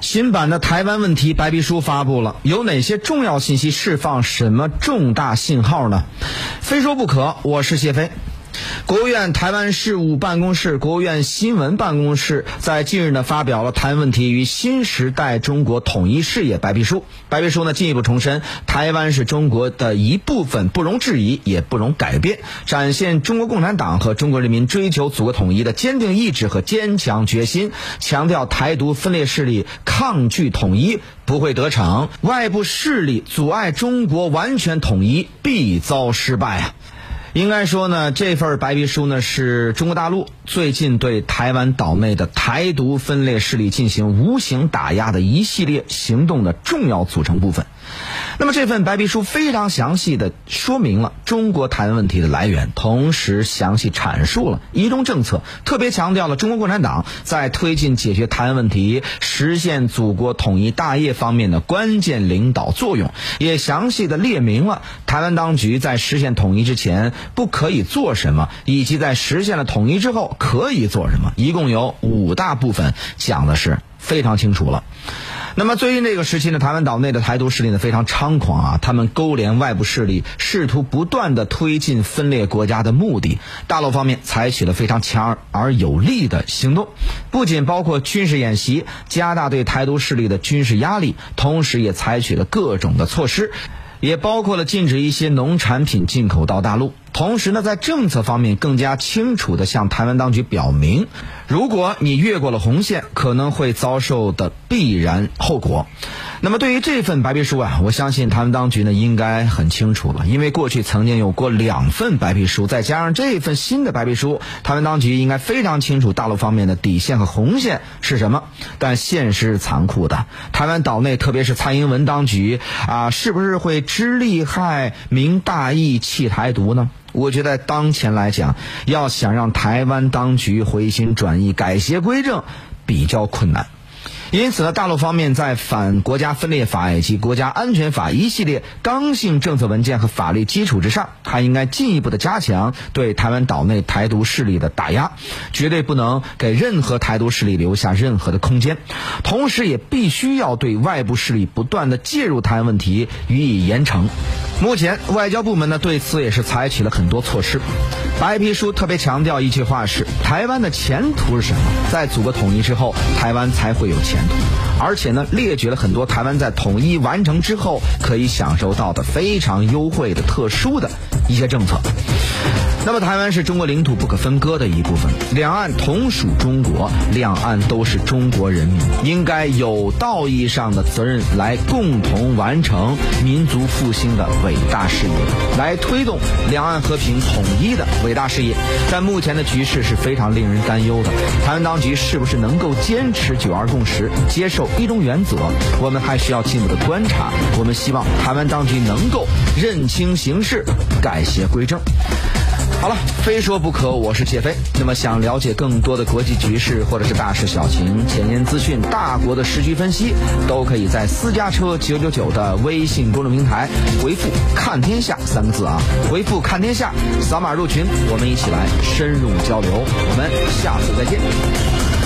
新版的台湾问题白皮书发布了，有哪些重要信息释放？什么重大信号呢？非说不可。我是谢飞。国务院台湾事务办公室、国务院新闻办公室在近日呢发表了《台湾问题与新时代中国统一事业白皮书》。白皮书呢进一步重申，台湾是中国的一部分，不容置疑，也不容改变，展现中国共产党和中国人民追求祖国统一的坚定意志和坚强决心。强调台独分裂势力抗拒统一不会得逞，外部势力阻碍中国完全统一必遭失败啊！应该说呢，这份白皮书呢是中国大陆最近对台湾岛内的台独分裂势力进行无形打压的一系列行动的重要组成部分。那么这份白皮书非常详细的说明了中国台湾问题的来源，同时详细阐述了一中政策，特别强调了中国共产党在推进解决台湾问题、实现祖国统一大业方面的关键领导作用，也详细的列明了台湾当局在实现统一之前不可以做什么，以及在实现了统一之后可以做什么。一共有五大部分，讲的是非常清楚了。那么最近这个时期呢，台湾岛内的台独势力呢非常猖狂啊，他们勾连外部势力，试图不断的推进分裂国家的目的。大陆方面采取了非常强而有力的行动，不仅包括军事演习，加大对台独势力的军事压力，同时也采取了各种的措施。也包括了禁止一些农产品进口到大陆，同时呢，在政策方面更加清楚地向台湾当局表明，如果你越过了红线，可能会遭受的必然后果。那么，对于这份白皮书啊，我相信台湾当局呢应该很清楚了，因为过去曾经有过两份白皮书，再加上这份新的白皮书，台湾当局应该非常清楚大陆方面的底线和红线是什么。但现实是残酷的，台湾岛内特别是蔡英文当局啊，是不是会知利害、明大义、弃台独呢？我觉得当前来讲，要想让台湾当局回心转意、改邪归正，比较困难。因此呢，大陆方面在反国家分裂法以及国家安全法一系列刚性政策文件和法律基础之上，还应该进一步的加强对台湾岛内台独势力的打压，绝对不能给任何台独势力留下任何的空间。同时，也必须要对外部势力不断的介入台湾问题予以严惩。目前，外交部门呢对此也是采取了很多措施。白皮书特别强调一句话是：台湾的前途是什么？在祖国统一之后，台湾才会有前途。而且呢，列举了很多台湾在统一完成之后可以享受到的非常优惠的特殊的一些政策。那么，台湾是中国领土不可分割的一部分，两岸同属中国，两岸都是中国人民，应该有道义上的责任来共同完成民族复兴的伟伟大事业，来推动两岸和平统一的伟大事业。但目前的局势是非常令人担忧的，台湾当局是不是能够坚持九二共识，接受一中原则？我们还需要进一步的观察。我们希望台湾当局能够认清形势，改邪归正。好了，非说不可，我是谢飞。那么想了解更多的国际局势或者是大事小情、前沿资讯、大国的时局分析，都可以在私家车九九九的微信公众平台回复“看天下”三个字啊，回复“看天下”，扫码入群，我们一起来深入交流。我们下次再见。